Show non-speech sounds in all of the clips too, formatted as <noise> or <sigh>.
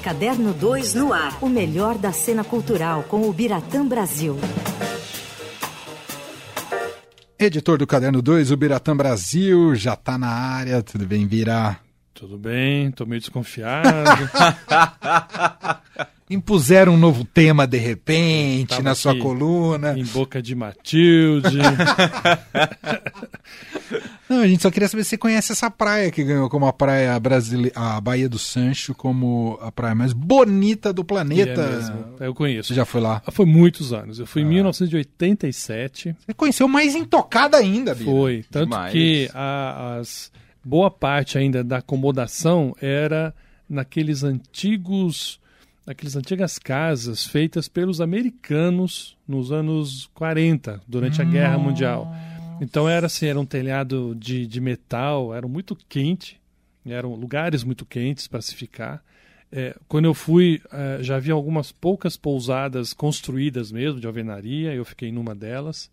Caderno 2 no ar. O melhor da cena cultural com o Biratã Brasil. Editor do Caderno 2, o Biratã Brasil, já tá na área. Tudo bem, Bira? Tudo bem, tô meio desconfiado. <laughs> Impuseram um novo tema de repente Tava na sua coluna. em boca de Matilde. <laughs> Não, a gente só queria saber se você conhece essa praia que ganhou como a praia brasileira, a Baía do Sancho, como a praia mais bonita do planeta. é mesmo. Eu conheço. Você já foi lá? Ah, Foi muitos anos. Eu Ah. fui em 1987. Você conheceu mais intocada ainda, Bira. Foi. Tanto Demais. que a, as, boa parte ainda da acomodação era naqueles antigos. Naquelas antigas casas feitas pelos americanos nos anos 40, durante a Guerra Mundial. Então era assim, era um telhado de, de metal, era muito quente, eram lugares muito quentes para se ficar. É, quando eu fui, eh, já havia algumas poucas pousadas construídas mesmo, de alvenaria, eu fiquei numa delas.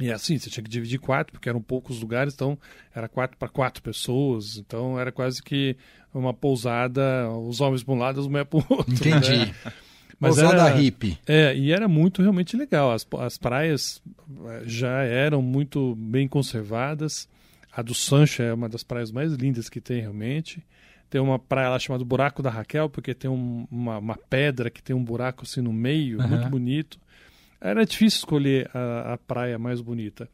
E é assim, você tinha que dividir quarto, porque eram poucos lugares, então era quarto para quatro pessoas, então era quase que uma pousada, os homens para um lado, as mulheres para o outro. Entendi. né? <laughs> Mas Pousada era- hippie. É, e era muito realmente legal. As, as praias eh, já eram muito bem conservadas. A do Sancho é uma das praias mais lindas que tem realmente. Tem uma praia lá chamada Buraco da Raquel, porque tem um- uma, uma pedra que tem um buraco assim no meio, Aham. muito bonito. Era difícil escolher a, a praia mais bonita.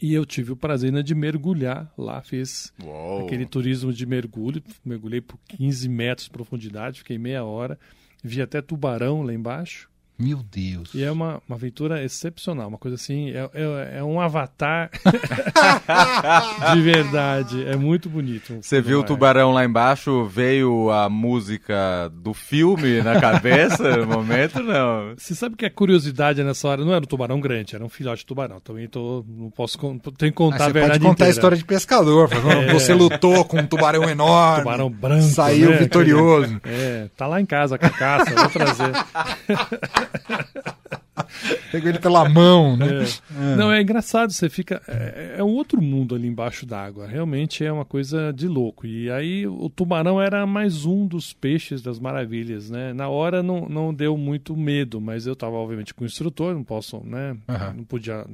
E eu tive o prazer ainda de mergulhar lá, fiz Uou. aquele turismo de mergulho, mergulhei por 15 metros de profundidade, fiquei meia hora, vi até tubarão lá embaixo. Meu Deus. E é uma, uma aventura excepcional, uma coisa assim, é, é, é um avatar <laughs> de verdade, é muito bonito. Você viu o tubarão lá embaixo, veio a música do filme na cabeça <laughs> no momento? Não. Você sabe que a curiosidade nessa hora não era um tubarão grande, era um filhote de tubarão. Também tô, não posso, tenho que Ah, contar a você verdade pode contar inteira. a história de pescador. É. Você lutou com um tubarão enorme. Tubarão branco, Saiu né? vitorioso. É, tá lá em casa a carcaça, vou trazer. <laughs> <laughs> Pegou ele pela mão, né? É. Não, é engraçado, você fica. É, é um outro mundo ali embaixo d'água. Realmente é uma coisa de louco. E aí o tubarão era mais um dos peixes das maravilhas, né? Na hora não, não deu muito medo, mas eu estava, obviamente, com o instrutor, não posso, né? Aham. Não podia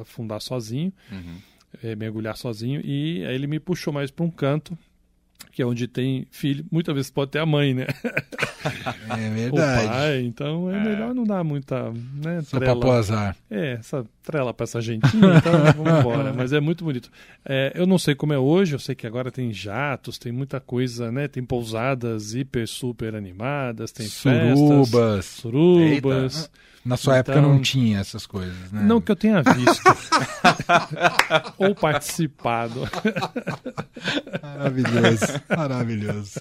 afundar sozinho, Uhum. eh, mergulhar sozinho. E aí ele me puxou mais para um canto. Que é onde tem filho, muitas vezes pode ter a mãe, né? <laughs> É O verdade. pai, então é, melhor não dar muita, né, Só pra trela. pôr azar. É, essa trela pra essa gentinha, então vamos embora. <laughs> Mas é muito bonito. É, eu não sei como é hoje, eu sei que agora tem jatos, tem muita coisa, né? Tem pousadas hiper, super animadas, tem festas, Surubas. surubas. Na sua época Então- não tinha essas coisas, né? Não que eu tenha visto. <laughs> Ou participado. Maravilhoso. Maravilhoso.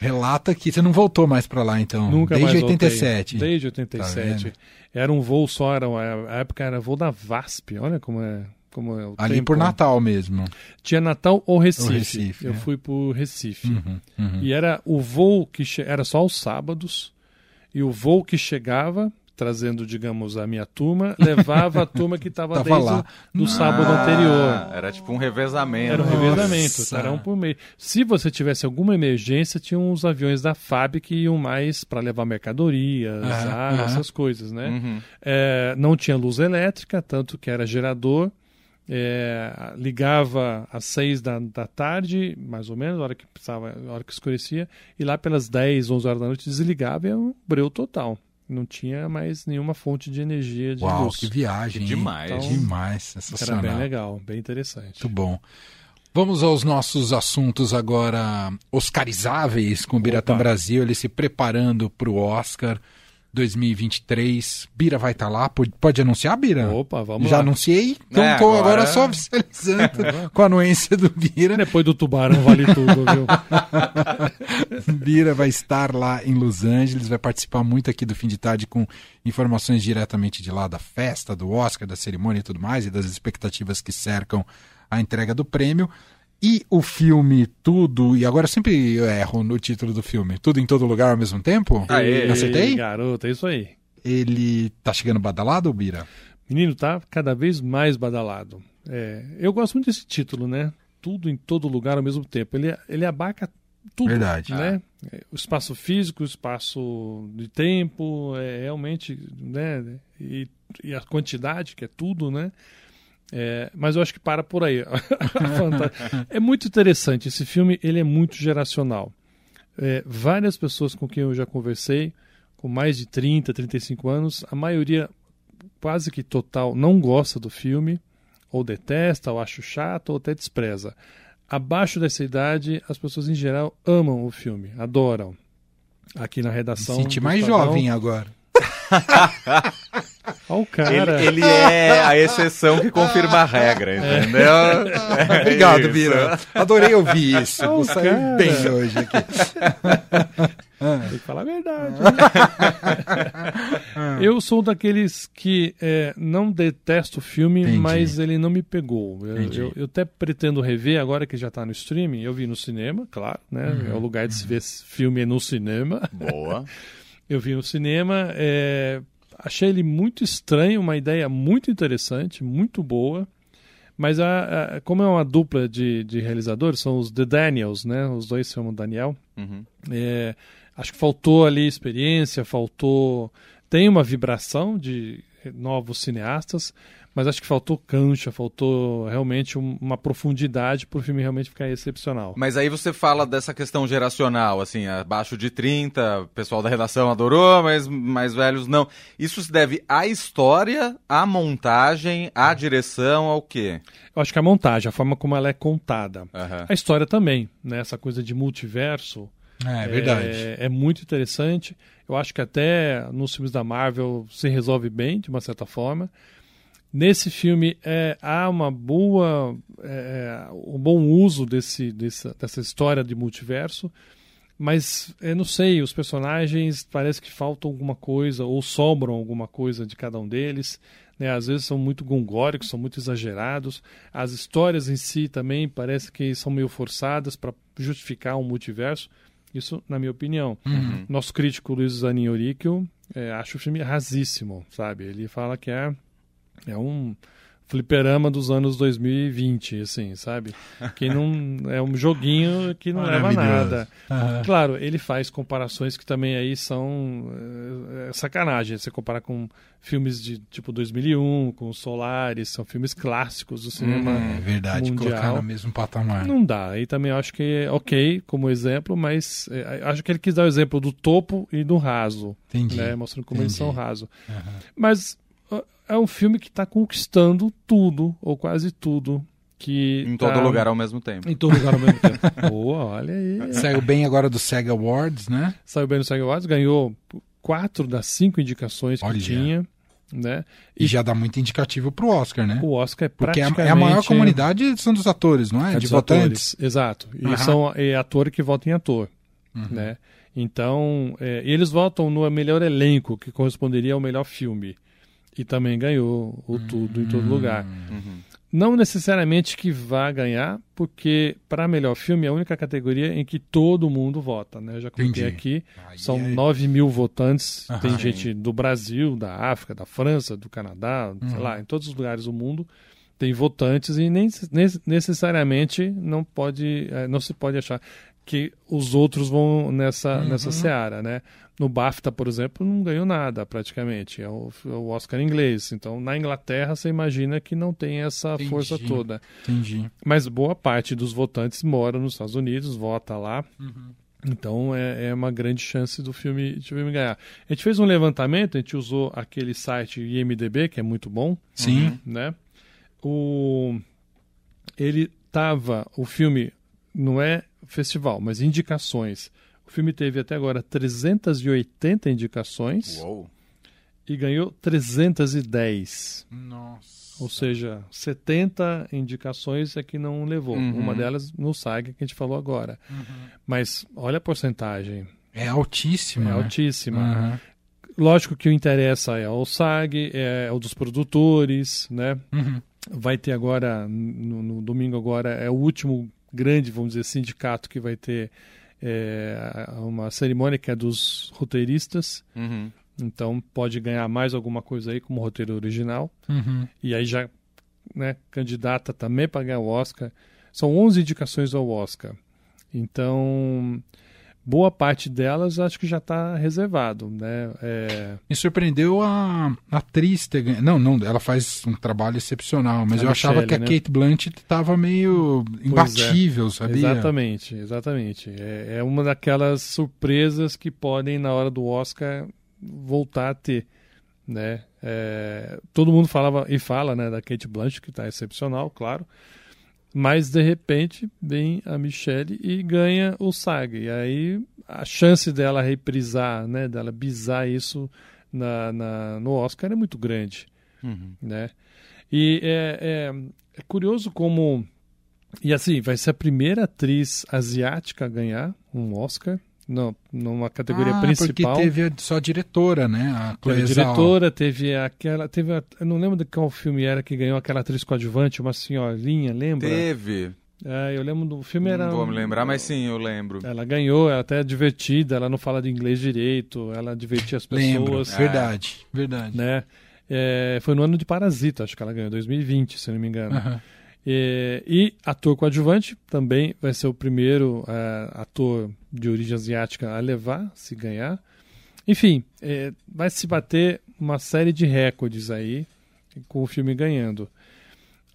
Relata que você não voltou mais pra lá, então. Nunca Desde mais voltei. 87. Desde Tá 87. vendo? era um voo só, era, a época era voo da VASP. Olha como é. Como é o Ali tempo. por Natal mesmo. Tinha Natal ou Recife. Recife, eu é. fui por Recife. Uhum, uhum. E era o voo que che... era só aos sábados. E o voo que chegava, trazendo, digamos, a minha turma, levava a turma que estava <laughs> Tava desde lá. do sábado Ah, anterior. Era tipo um revezamento. Era um Nossa. revezamento, era um por mês. Se você tivesse alguma emergência, tinha uns aviões da FAB que iam mais para levar mercadorias, água, aham. essas coisas, né? Uhum. É, não tinha luz elétrica, tanto que era gerador. É, ligava às seis da, da tarde, mais ou menos, a hora que precisava, a hora que escurecia, e lá pelas 10, 11 horas da noite desligava e era um breu total. Não tinha mais nenhuma fonte de energia de Uau, luz. que viagem. hein? Demais. Então, Demais, Era sensacional. bem legal, bem interessante. Muito bom. Vamos aos nossos assuntos agora oscarizáveis com o Biratã. Brasil, ele se preparando para o Oscar 2023. Bira vai estar lá, pode, pode anunciar, Bira? Opa, vamos Já lá. anunciei, então É, tô agora... agora- só oficializando <laughs> com a anuência do Bira. Depois do tubarão vale tudo, viu? <laughs> Bira vai estar lá em Los Angeles, vai participar muito aqui do fim de tarde com informações diretamente de lá da festa, do Oscar, da cerimônia e tudo mais, e das expectativas que cercam a entrega do prêmio. E o filme Tudo, e agora eu sempre erro no título do filme, Tudo em Todo Lugar ao mesmo tempo? Aê. Acertei? Ei, Garoto, é isso aí. Ele tá chegando badalado, Bira? Menino, tá cada vez mais badalado. É, eu gosto muito desse título, né? Tudo em todo lugar ao mesmo tempo. Ele, ele abarca tudo. Verdade. Né? O espaço físico, o espaço de tempo, é realmente, né? E, e a quantidade, que é tudo, né? É, mas eu acho que para por aí. <laughs> é muito interessante. Esse filme ele é muito geracional. É, várias pessoas com quem eu já conversei, com mais de 30, 35 anos, a maioria quase que total não gosta do filme, ou detesta, ou acha chato, ou até despreza. Abaixo dessa idade, as pessoas em geral amam o filme, adoram. Aqui na redação. Me senti mais Estadão, jovem agora. <laughs> Olha o cara. Ele, ele, é a exceção que confirma a regra, é. entendeu? <laughs> É. Obrigado, Bira. Adorei ouvir isso. Vou sair bem hoje aqui. <laughs> Tem que falar a verdade. <laughs> eu sou daqueles que é, não detesto o filme, Entendi. mas ele não me pegou. Eu, eu, eu, até pretendo rever agora que já está no streaming. Eu vi no cinema, claro, né? Uhum. É o lugar de se ver filme no cinema. Boa. eu vi no cinema. É, achei ele muito estranho, uma ideia muito interessante, muito boa. Mas a, a, como é uma dupla de, de realizadores, são os The Daniels, né? Os dois se chamam Daniel. Uhum. É, acho que faltou ali experiência, faltou. Tem uma vibração de novos cineastas, mas acho que faltou cancha, faltou realmente uma profundidade para o filme realmente ficar excepcional. Mas aí você fala dessa questão geracional, assim, abaixo de 30, o pessoal da redação adorou, mas mais velhos não. Isso se deve à história, à montagem, à direção, ao quê? Eu acho que a montagem, a forma como ela é contada. Uhum. A história também, né? Essa coisa de multiverso. É, é verdade. É, é muito interessante. Eu acho que até nos filmes da Marvel se resolve bem, de uma certa forma. Nesse filme é, há uma boa, é, um bom uso desse, dessa, dessa história de multiverso, mas eu não sei, os personagens parece que faltam alguma coisa ou sobram alguma coisa de cada um deles. Né? Às vezes são muito gongóricos, são muito exagerados. As histórias em si também parece que são meio forçadas para justificar um multiverso. Isso, na minha opinião. Uhum. Nosso crítico Luiz Zanin é, acha o filme rasíssimo, sabe? Ele fala que é é um fliperama dos anos 2020, assim, sabe? Que não é um joguinho que não leva a nada. Uhum. Claro, ele faz comparações que também aí são é, sacanagem. Você comparar com filmes de tipo 2001, com Solaris, são filmes clássicos do cinema hum, é verdade, mundial. colocar no mesmo patamar. Não dá. Aí também acho que é ok como exemplo, mas é, acho que ele quis dar o exemplo do topo e do raso. Entendi. Né? Mostrando como Entendi. eles são raso. Uhum. Mas é um filme que está conquistando tudo, ou quase tudo. Que em todo tá... lugar ao mesmo tempo. Em todo lugar ao mesmo tempo. <laughs> Boa, olha aí. Saiu bem agora do SEG Awards, né? Saiu bem do SEG Awards, ganhou quatro das cinco indicações olha. que tinha. Né? E, e, já dá muito indicativo para o Oscar, né? O Oscar é Porque praticamente... é a maior comunidade são dos atores, não é? é de votantes. Atores, exato. E uhum. são é, ator que vota em ator, uhum. né? Então, é, eles votam no melhor elenco, que corresponderia ao melhor filme e também ganhou o tudo em todo lugar. Uhum. Não necessariamente que vá ganhar, porque para melhor filme é a única categoria em que todo mundo vota. Né? Eu já comentei aqui, são aí. 9 mil votantes. Uhum. Tem gente do Brasil, da África, da França, do Canadá, uhum. sei lá, em todos os lugares do mundo tem votantes e nem necessariamente não pode eh, não se pode achar que os outros vão nessa uhum. nessa seara, né? No BAFTA, por exemplo, não ganhou nada praticamente. É o, é o Oscar inglês. Então, na Inglaterra, você imagina que não tem essa Entendi. força toda. Entendi. Mas boa parte dos votantes mora nos Estados Unidos, vota lá. Uhum. Então é, é, uma grande chance do filme, de filme ganhar. A gente fez um levantamento, a gente usou aquele site IMDB, que é muito bom. Sim. Né? O, ele tava, o filme não é festival, mas indicações o filme teve até agora 380 indicações Uou. e ganhou 310. Nossa. Ou seja, 70 indicações é que não levou. Uhum. Uma delas no SAG que a gente falou agora. Uhum. Mas olha a porcentagem. É altíssima. É né? altíssima. Uhum. Lógico que o interessa é o SAG, é o dos produtores, né? Uhum. Vai ter agora, no, no domingo agora, é o último grande, vamos dizer, sindicato que vai ter é, uma cerimônia que é dos roteiristas. Uhum. Então pode ganhar mais alguma coisa aí como roteiro original. Uhum. E aí já né, candidata também para ganhar o Oscar. São 11 indicações ao Oscar. Então, boa parte delas acho que já está reservado, né? É... Me surpreendeu a, a atriz ter. Não, não, ela faz um trabalho excepcional, mas a eu Michelle, achava que a né? Kate Blanchett estava meio é. imbatível, é. sabia? Exatamente, exatamente. É, é uma daquelas surpresas que podem, na hora do Oscar, voltar a ter, né? É, todo mundo falava e fala, né, da Kate Blanchett, que está excepcional, claro. Mas de repente vem a Michelle e ganha o SAG. E aí a chance dela reprisar, né, dela bisar isso na, na no Oscar é muito grande, uhum. né? E é, é, é, curioso como e assim vai ser a primeira atriz asiática a ganhar um Oscar, não, numa categoria ah, principal. Porque teve só a diretora, né? A teve a diretora, teve aquela. Teve a, eu não lembro de qual filme era que ganhou aquela atriz coadjuvante, uma senhorinha, lembra? Teve. É, eu lembro do filme era. Não vou me lembrar, mas sim, eu lembro. Ela ganhou, ela até é divertida, ela não fala de inglês direito, ela divertia as pessoas. Lembro. É. Verdade, verdade. Né? É, foi no ano de Parasita, acho que ela ganhou, 2020, se não me engano. Uhum. E, e, ator coadjuvante também vai ser o primeiro uh, ator de origem asiática a levar, se ganhar. Enfim, é, vai se bater uma série de recordes aí com o filme ganhando.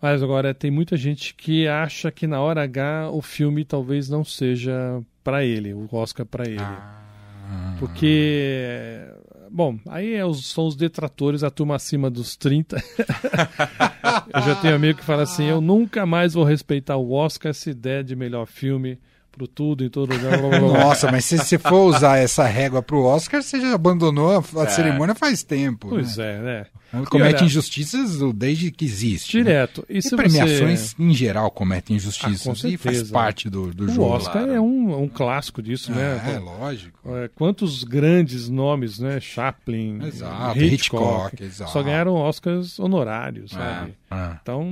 Mas agora tem muita gente que acha que na hora H o filme talvez não seja para ele, o Oscar para ele. Ah. Porque Bom, aí é são os detratores, a turma acima dos 30. <laughs> eu já tenho amigo que fala assim: eu nunca mais vou respeitar o Oscar se der de melhor filme pro tudo em todo lugar. Blá, blá, blá. Nossa, mas se você for usar essa régua pro Oscar, você já abandonou a, a é. cerimônia faz tempo. Pois né? é, né? Comete olha, injustiças desde que existe. Né? Direto. Né? E, e premiações, você... em geral, cometem injustiças. Ah, e faz parte do, do o jogo. O Oscar claro. é um, um clássico disso, né? É, lógico. É, quantos grandes nomes, né? Chaplin, exato, Hitchcock, Hitchcock exato. só ganharam Oscars honorários, sabe? É, é. Então,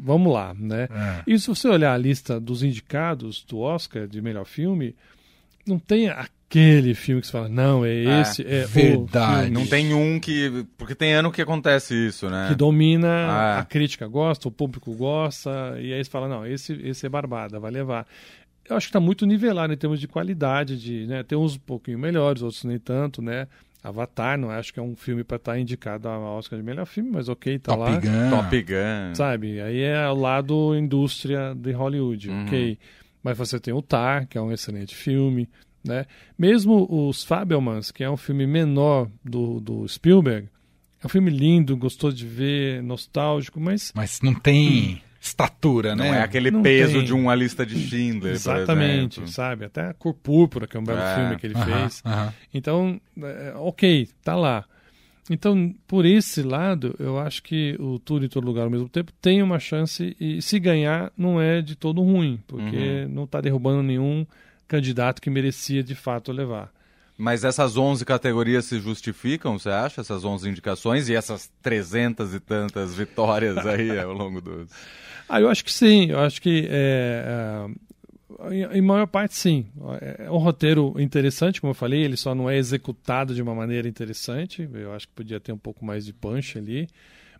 vamos lá, né? É. E se você olhar a lista dos indicados do Oscar de melhor filme, não tem aquele filme que você fala, não, é, é esse, é, é verdade. Não tem um que. Porque tem ano que acontece isso, né? Que domina, ah. a crítica gosta, o público gosta, e aí você fala, não, esse, esse é barbada, vai levar. Eu acho que está muito nivelado em termos de qualidade, de, né? Tem uns um pouquinho melhores, outros nem tanto, né? Avatar, não acho que é um filme para estar tá indicado a Oscar de melhor filme, mas ok, tá Top lá. Gun. Top Gun. Sabe? Aí é o lado indústria de Hollywood, uhum. ok. Mas você tem o Tar, que é um excelente filme. Né? Mesmo os Fabelmans, que é um filme menor do, do Spielberg, é um filme lindo, gostoso de ver, nostálgico, mas. Mas não tem. Hum. Estatura, né? Não é aquele não peso tem. de uma lista de Schindler, Exatamente, sabe? Até a Cor Púrpura, que é um belo é. filme que ele uh -huh, fez. Uh -huh. Então, é, ok, tá lá. Então, por esse lado, eu acho que o Tudo em Todo Lugar ao mesmo tempo tem uma chance e se ganhar não é de todo ruim, porque uhum. não está derrubando nenhum candidato que merecia de fato levar. Mas essas 11 categorias se justificam, você acha? Essas 11 indicações e essas 300 e tantas vitórias aí ao longo dos... <laughs> Ah, eu acho que sim. Eu acho que, é, é, em maior parte, sim. É um roteiro interessante, como eu falei, ele só não é executado de uma maneira interessante. Eu acho que podia ter um pouco mais de punch ali.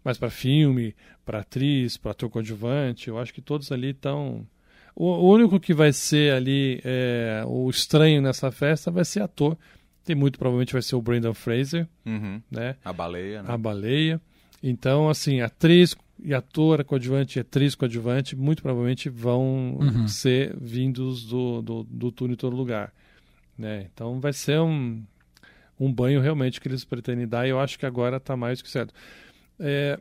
Mas para filme, para atriz, para ator coadjuvante, eu acho que todos ali estão o, único que vai ser ali é, o estranho nessa festa vai ser ator. Tem muito provavelmente vai ser o Brendan Fraser, uhum. né? A baleia, né? A baleia. Então, assim, atriz e ator coadjuvante e atriz coadjuvante muito provavelmente vão uhum. ser vindos do, do, do túnel em todo lugar. Né? Então vai ser um, um banho realmente que eles pretendem dar e eu acho que agora está mais que certo. É,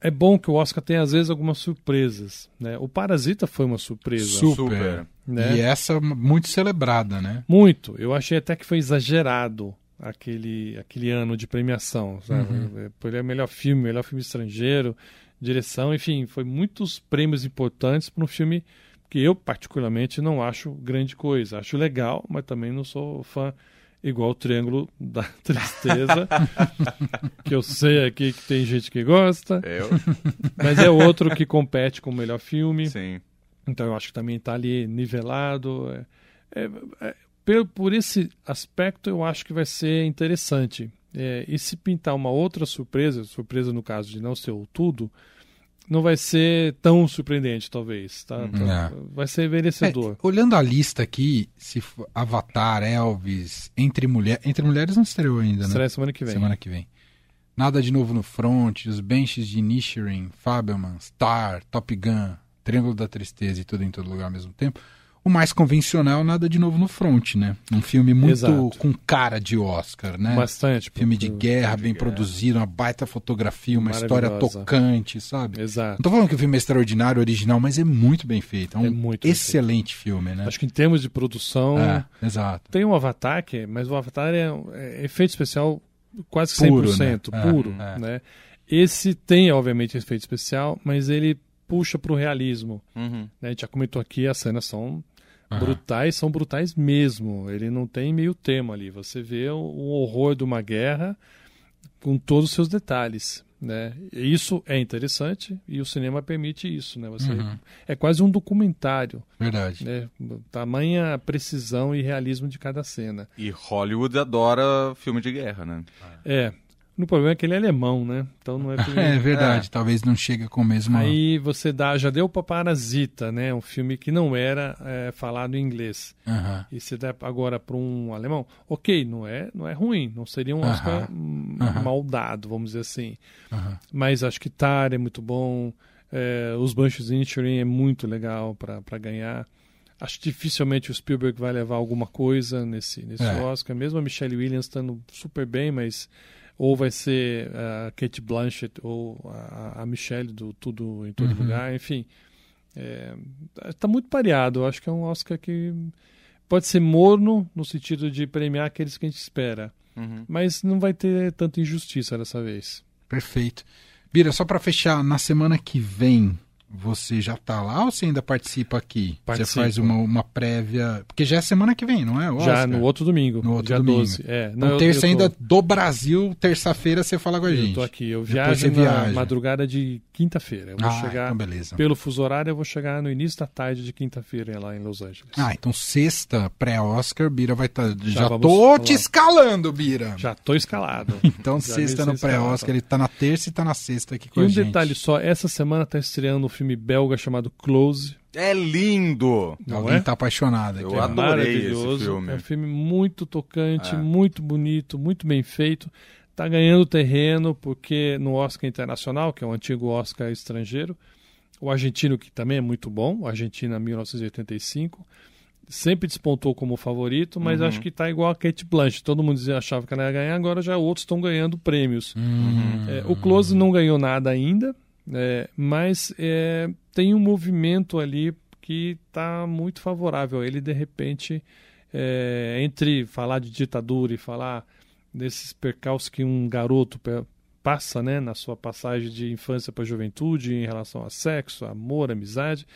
é bom que o Oscar tenha às vezes algumas surpresas, né? O Parasita foi uma surpresa. Super. Né? E essa muito celebrada, né? Muito. Eu achei até que foi exagerado aquele, aquele ano de premiação, sabe? Uhum. Ele é melhor filme, melhor filme estrangeiro, direção, enfim, foi muitos prêmios importantes para um filme que eu particularmente não acho grande coisa. Acho legal, mas também não sou fã igual o Triângulo <laughs> da Tristeza, que eu sei aqui que tem gente que gosta. Eu. Mas é outro que compete com o melhor filme. Sim. Então eu acho que também está ali nivelado. É, é, é, por esse aspecto, eu acho que vai ser interessante. É, e se pintar uma outra surpresa, surpresa no caso de não ser o tudo, não vai ser tão surpreendente, talvez. Tá? Uhum. Tá- É. Vai ser merecedor. É, olhando a lista aqui, se Avatar, Elvis, Entre Mulheres. Entre Mulheres não estreou ainda, né? Estreia semana que vem. Semana que vem. Nada de novo no front, os benches de Nishirin, Fabelman, Star, Top Gun, Triângulo da Tristeza e tudo em todo lugar ao mesmo tempo. O mais convencional, nada de novo no front, né? Um filme muito Exato. com cara de Oscar, né? Bastante. Filme de guerra, de bem guerra. produzido, uma baita fotografia, uma história tocante, sabe? Exato. Não tô falando que o filme é extraordinário, original, mas é muito bem feito. É um É muito excelente filme, né? Acho que em termos de produção, É, exato. tem um Avatar, que, mas o Avatar é, é efeito especial quase que Puro, 100%, né? É, puro. é. Né? Esse tem, obviamente, efeito especial, mas ele puxa para o realismo. Uhum. né? A gente já comentou aqui, as cenas são Aham. brutais, são brutais mesmo. Ele não tem meio termo ali. Você vê o, o horror de uma guerra com todos os seus detalhes. Né? Isso é interessante e o cinema permite isso. Né? Você, Uhum. É quase um documentário. Verdade. Né? Tamanha precisão e realismo de cada cena. E Hollywood adora filme de guerra, né? É. O problema é que ele é alemão, né? Então não é. <laughs> É verdade, talvez não chegue com o mesmo. Aí você dá, já deu para Parasita, né? Um filme que não era é, falado em inglês. E você dá agora para um alemão, ok, não é, não é ruim, não seria um Oscar Aham. hum, Aham. mal dado, vamos dizer assim. Mas acho que Tar é muito bom, é, os Bunches Inisherin é muito legal para ganhar. Acho que dificilmente o Spielberg vai levar alguma coisa nesse, nesse É. Oscar, mesmo a Michelle Williams estando super bem, mas ou vai ser a Kate Blanchett ou a, a Michelle do Tudo em Todo Uhum. Lugar, enfim. Está muito pareado. Eu acho que é um Oscar que pode ser morno no sentido de premiar aqueles que a gente espera, Uhum. mas não vai ter tanta injustiça dessa vez. Perfeito. Bira, só para fechar, na semana que vem, você já tá lá ou você ainda participa aqui? Participo. Você faz uma, uma prévia. Porque já é semana que vem, não é? O Já Oscar? no outro domingo, No outro dia domingo. 12. É, Então, eu- terça eu tô- ainda do Brasil, terça-feira você fala com a Eu gente. tô aqui. Eu viajo na viaja. madrugada de quinta-feira. Eu vou Ah, chegar então beleza. pelo fuso horário, eu vou chegar no início da tarde de quinta-feira lá em Los Angeles. Ah, então sexta, pré-Oscar, Bira vai estar. Já, vamos tô falar. te escalando, Bira. Já tô escalado. <laughs> Então, Já sexta no pré-Oscar, ele tá na terça e tá na sexta aqui com E a um gente. detalhe só, essa semana tá estreando um filme belga chamado Close. É lindo! Não Alguém é? tá apaixonado aqui. Eu ó. adorei esse Maravilhoso. filme. É um filme muito tocante, É. muito bonito, muito bem feito. Tá ganhando terreno porque no Oscar Internacional, que é o antigo Oscar estrangeiro, o argentino, que também é muito bom, o Argentina 1985, sempre despontou como favorito, mas Uhum. acho que tá igual a Kate Blanchett. Todo mundo dizia, achava que ela ia ganhar, agora já outros estão ganhando prêmios. Hum. É, o Close não ganhou nada ainda, é, mas é, tem um movimento ali que está muito favorável. Ele, de repente, é, entre falar de ditadura e falar desses percalços que um garoto passa né, na sua passagem de infância para juventude em relação a sexo, amor, amizade,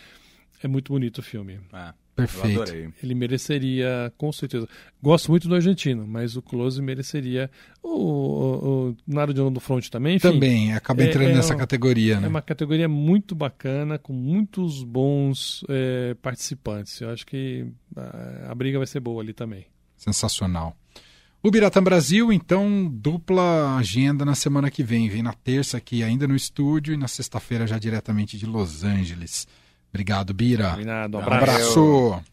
é muito bonito o filme. Eu Perfeito. adorei. Ele mereceria, com certeza. Gosto muito do argentino, mas o Close mereceria. O, o, o Onda do Front também, enfim. Também, acaba É- entrando é nessa um- categoria, né? É uma categoria muito bacana, com muitos bons eh, participantes. Eu acho que ah, a briga vai ser boa ali também. Sensacional. O Biratã Brasil, então, dupla agenda na semana que vem. Vem na terça aqui ainda no estúdio e na sexta-feira já diretamente de Los Angeles. Obrigado, Bira. Combinado? Um Um abraço. abraço.